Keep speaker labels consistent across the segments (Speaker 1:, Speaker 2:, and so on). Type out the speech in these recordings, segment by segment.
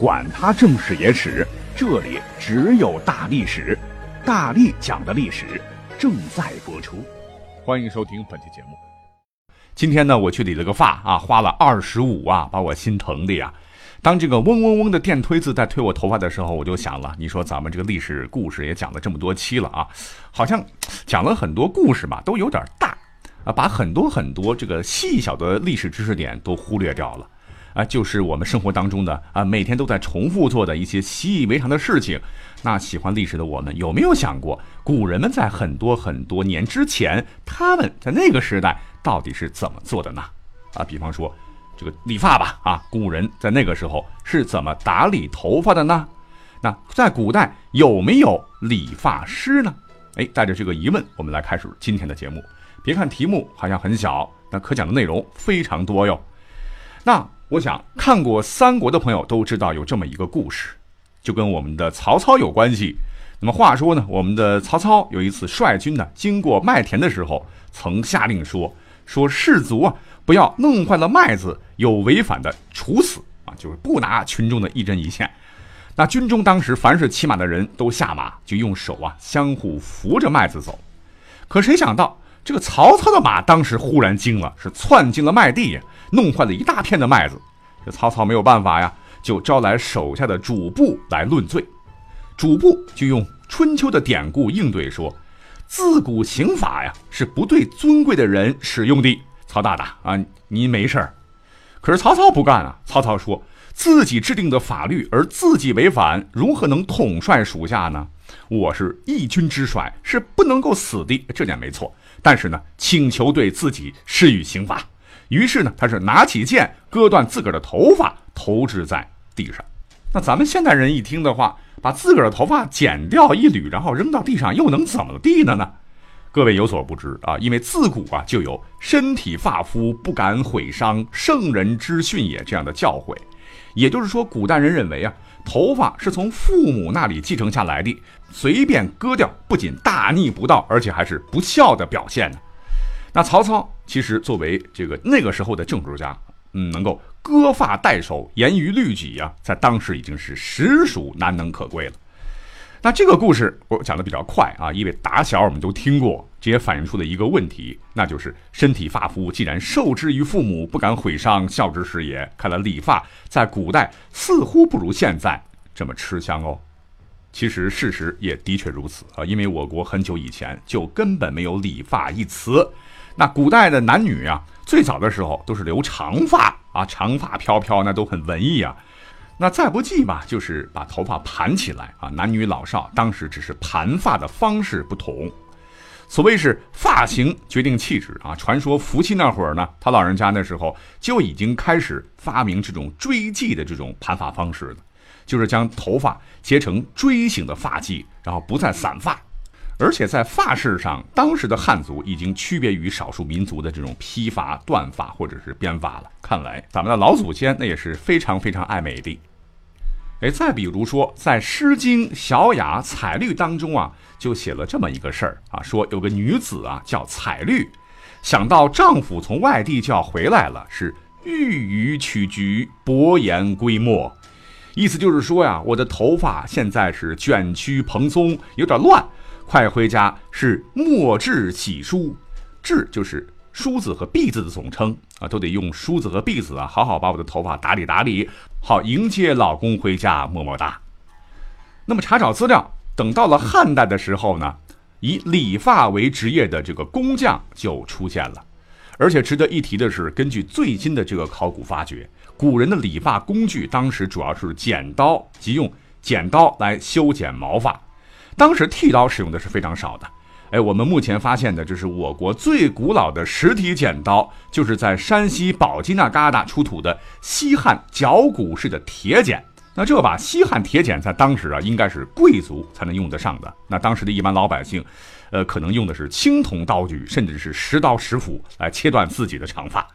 Speaker 1: 管他正史野史。这里只有大历史，大力讲的历史正在播出，
Speaker 2: 欢迎收听本期节目。今天呢，我去理了个发啊，花了二十五啊，把我心疼的呀。当这个嗡嗡嗡的电推子在推我头发的时候，我就想了，你说咱们这个历史故事也讲了这么多期了啊，好像讲了很多故事吧，都有点大啊，把很多很多这个细小的历史知识点都忽略掉了。啊，就是我们生活当中的啊，每天都在重复做的一些习以为常的事情。那喜欢历史的我们，有没有想过，古人们在很多很多年之前，他们在那个时代到底是怎么做的呢？啊，比方说这个理发吧，啊，古人在那个时候是怎么打理头发的呢？那在古代有没有理发师呢？哎，带着这个疑问，我们来开始今天的节目。别看题目好像很小，那可讲的内容非常多哟。那。我想看过三国的朋友都知道有这么一个故事，就跟我们的曹操有关系。那么话说呢，我们的曹操有一次率军呢经过麦田的时候，曾下令说：“说士卒啊，不要弄坏了麦子，有违反的处死啊，就是不拿群众的一针一线。”那军中当时凡是骑马的人都下马，就用手啊相互扶着麦子走。可谁想到这个曹操的马当时忽然惊了，是窜进了麦地呀。弄坏了一大片的麦子，这曹操没有办法呀，就招来手下的主簿来论罪。主簿就用春秋的典故应对说：“自古刑法呀，是不对尊贵的人使用的。曹大大啊，您没事儿。”可是曹操不干啊！曹操说自己制定的法律而自己违反，如何能统帅属下呢？我是一军之帅，是不能够死的，这点没错。但是呢，请求对自己施予刑罚。于是呢，他是拿起剑割断自个儿的头发，投掷在地上。那咱们现代人一听的话，把自个儿的头发剪掉一缕，然后扔到地上，又能怎么地的呢？各位有所不知啊，因为自古啊就有“身体发肤，不敢毁伤，圣人之训也”这样的教诲。也就是说，古代人认为啊，头发是从父母那里继承下来的，随便割掉，不仅大逆不道，而且还是不孝的表现呢。那曹操其实作为这个那个时候的政治家，嗯，能够割发代首、严于律己呀，在当时已经是实属难能可贵了。那这个故事我讲的比较快啊，因为打小我们都听过，这也反映出了一个问题，那就是身体发肤既然受之于父母，不敢毁伤，孝之始也。看来理发在古代似乎不如现在这么吃香哦。其实事实也的确如此啊，因为我国很久以前就根本没有理发一词。那古代的男女啊，最早的时候都是留长发啊，长发飘飘，那都很文艺啊。那再不济吧，就是把头发盘起来啊。男女老少当时只是盘发的方式不同。所谓是发型决定气质啊。传说伏羲那会儿呢，他老人家那时候就已经开始发明这种锥髻的这种盘发方式了，就是将头发结成锥形的发髻，然后不再散发。而且在发饰上，当时的汉族已经区别于少数民族的这种披发、断发或者是编发了。看来咱们的老祖先那也是非常非常爱美的。哎，再比如说，在《诗经·小雅·采绿》当中啊，就写了这么一个事儿啊，说有个女子啊叫采绿，想到丈夫从外地就要回来了，是欲予取菊，薄言归墨。意思就是说呀，我的头发现在是卷曲蓬松，有点乱。快回家是墨质洗梳，质就是梳子和篦子的总称啊，都得用梳子和篦子啊，好好把我的头发打理打理，好迎接老公回家，么么哒。那么查找资料，等到了汉代的时候呢，以理发为职业的这个工匠就出现了，而且值得一提的是，根据最新的这个考古发掘，古人的理发工具当时主要是剪刀，即用剪刀来修剪毛发。当时剃刀使用的是非常少的，哎，我们目前发现的这是我国最古老的实体剪刀，就是在山西宝鸡那旮瘩出土的西汉绞骨式的铁剪。那这把西汉铁剪在当时啊，应该是贵族才能用得上的。那当时的一般老百姓，呃，可能用的是青铜刀具，甚至是石刀石斧来切断自己的长发。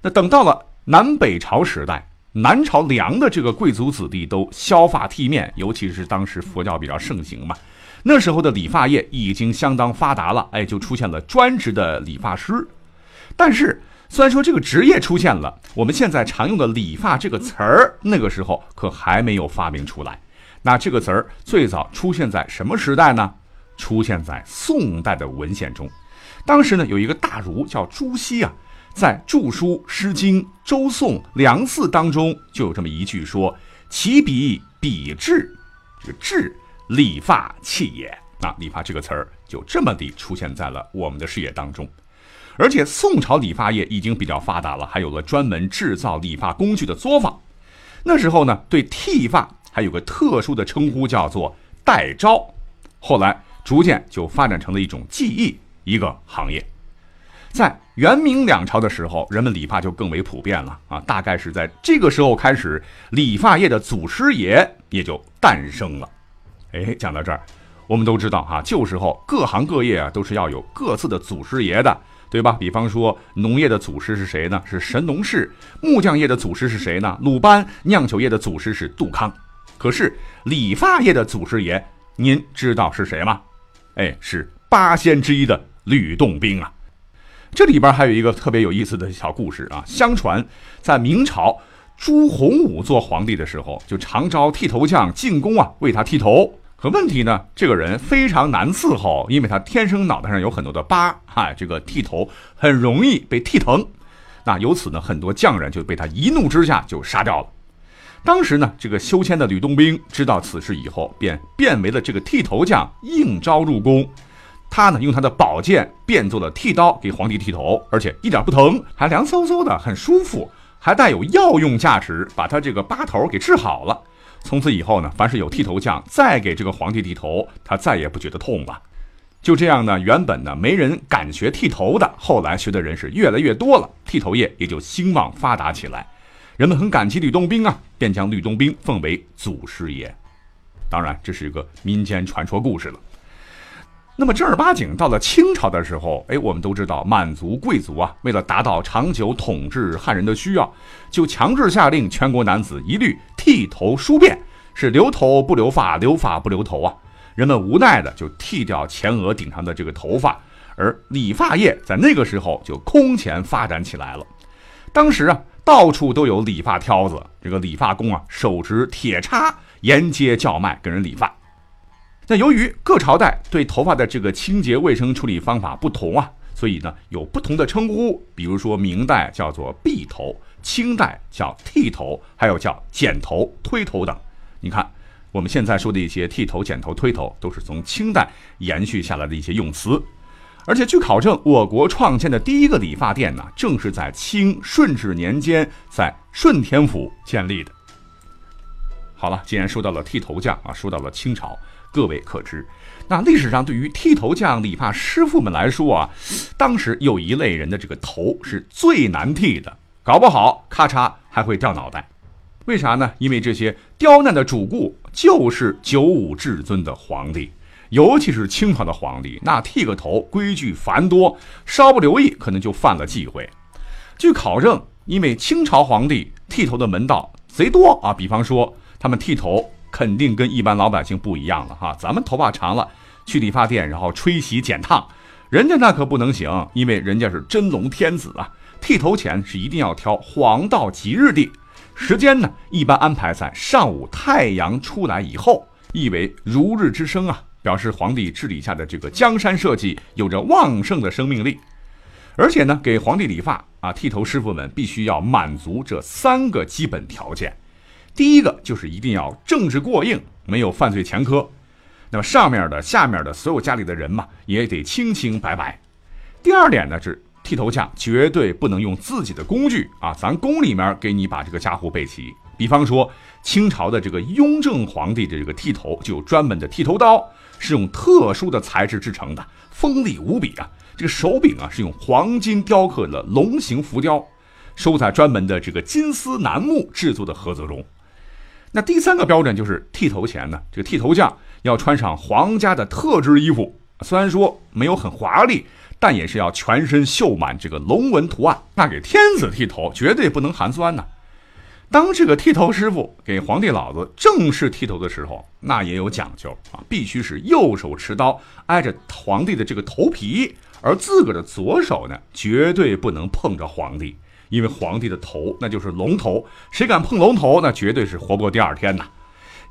Speaker 2: 那等到了南北朝时代，南朝梁的这个贵族子弟都削发剃面，尤其是当时佛教比较盛行嘛，那时候的理发业已经相当发达了，哎，就出现了专职的理发师。但是。虽然说这个职业出现了，我们现在常用的“理发”这个词儿，那个时候可还没有发明出来。那这个词儿最早出现在什么时代呢？出现在宋代的文献中。当时呢，有一个大儒叫朱熹啊，在著书《诗经》《周颂》《梁四》当中就有这么一句说：“其笔笔致，这个致，理发器也。”那“理发”这个词儿就这么地出现在了我们的视野当中。而且宋朝理发业已经比较发达了，还有了专门制造理发工具的作坊。那时候呢，对剃发还有个特殊的称呼，叫做代招。后来逐渐就发展成了一种技艺，一个行业。在元明两朝的时候，人们理发就更为普遍了啊。大概是在这个时候开始，理发业的祖师爷也就诞生了。哎，讲到这儿，我们都知道哈，旧时候各行各业啊都是要有各自的祖师爷的。对吧？比方说，农业的祖师是谁呢？是神农氏。木匠业的祖师是谁呢？鲁班。酿酒业的祖师是杜康。可是理发业的祖师爷，您知道是谁吗？哎，是八仙之一的吕洞宾啊。这里边还有一个特别有意思的小故事啊。相传在明朝，朱洪武做皇帝的时候，就常招剃头匠进宫啊，为他剃头。可问题呢？这个人非常难伺候，因为他天生脑袋上有很多的疤，哈，这个剃头很容易被剃疼。那由此呢，很多匠人就被他一怒之下就杀掉了。当时呢，这个修迁的吕洞宾知道此事以后，便变为了这个剃头匠，应招入宫。他呢，用他的宝剑变做了剃刀，给皇帝剃头，而且一点不疼，还凉飕飕的，很舒服，还带有药用价值，把他这个疤头给治好了。从此以后呢，凡是有剃头匠再给这个皇帝剃头，他再也不觉得痛了。就这样呢，原本呢没人敢学剃头的，后来学的人是越来越多了，剃头业也就兴旺发达起来。人们很感激吕洞宾啊，便将吕洞宾奉为祖师爷。当然，这是一个民间传说故事了。那么正儿八经到了清朝的时候，哎，我们都知道满族贵族啊，为了达到长久统治汉人的需要，就强制下令全国男子一律剃头梳辫，是留头不留发，留发不留头啊。人们无奈的就剃掉前额顶上的这个头发，而理发业在那个时候就空前发展起来了。当时啊，到处都有理发挑子，这个理发工啊，手持铁叉沿街叫卖，给人理发。那由于各朝代对头发的这个清洁卫生处理方法不同啊，所以呢有不同的称呼。比如说明代叫做篦头，清代叫剃头，还有叫剪头、推头等。你看我们现在说的一些剃头、剪头、推头，都是从清代延续下来的一些用词。而且据考证，我国创建的第一个理发店呢，正是在清顺治年间在顺天府建立的。好了，既然说到了剃头匠啊，说到了清朝。各位可知，那历史上对于剃头匠、理发师傅们来说啊，当时有一类人的这个头是最难剃的，搞不好咔嚓还会掉脑袋。为啥呢？因为这些刁难的主顾就是九五至尊的皇帝，尤其是清朝的皇帝，那剃个头规矩繁多，稍不留意可能就犯了忌讳。据考证，因为清朝皇帝剃头的门道贼多啊，比方说他们剃头。肯定跟一般老百姓不一样了哈，咱们头发长了去理发店，然后吹洗剪烫，人家那可不能行，因为人家是真龙天子啊。剃头前是一定要挑黄道吉日的，时间呢一般安排在上午太阳出来以后，意为如日之升啊，表示皇帝治理下的这个江山社稷有着旺盛的生命力。而且呢，给皇帝理发啊，剃头师傅们必须要满足这三个基本条件。第一个就是一定要政治过硬，没有犯罪前科。那么上面的、下面的所有家里的人嘛，也得清清白白。第二点呢是剃头匠绝对不能用自己的工具啊，咱宫里面给你把这个家伙备齐。比方说清朝的这个雍正皇帝的这个剃头就有专门的剃头刀，是用特殊的材质制成的，锋利无比啊。这个手柄啊是用黄金雕刻的龙形浮雕，收在专门的这个金丝楠木制作的盒子中。那第三个标准就是剃头前呢，这个剃头匠要穿上皇家的特制衣服，虽然说没有很华丽，但也是要全身绣满这个龙纹图案。那给天子剃头绝对不能寒酸呐。当这个剃头师傅给皇帝老子正式剃头的时候，那也有讲究啊，必须是右手持刀挨着皇帝的这个头皮，而自个儿的左手呢，绝对不能碰着皇帝。因为皇帝的头那就是龙头，谁敢碰龙头，那绝对是活不过第二天呐。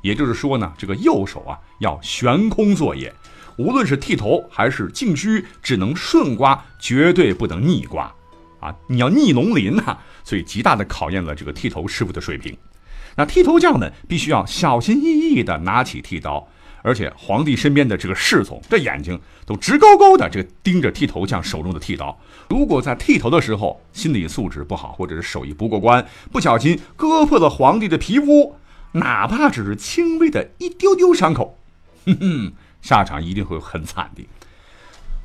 Speaker 2: 也就是说呢，这个右手啊要悬空作业，无论是剃头还是净须，只能顺刮，绝对不能逆刮。啊，你要逆龙鳞呐，所以极大的考验了这个剃头师傅的水平。那剃头匠们必须要小心翼翼地拿起剃刀。而且皇帝身边的这个侍从，这眼睛都直勾勾的，这个盯着剃头匠手中的剃刀。如果在剃头的时候心理素质不好，或者是手艺不过关，不小心割破了皇帝的皮肤，哪怕只是轻微的一丢丢伤口，哼哼，下场一定会很惨的。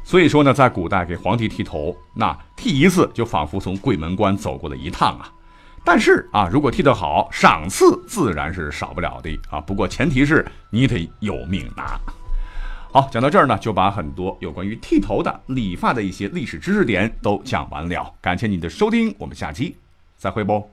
Speaker 2: 所以说呢，在古代给皇帝剃头，那剃一次就仿佛从鬼门关走过了一趟啊。但是啊，如果剃得好，赏赐自然是少不了的啊。不过前提是你得有命拿。好，讲到这儿呢，就把很多有关于剃头的、理发的一些历史知识点都讲完了。感谢你的收听，我们下期再会不。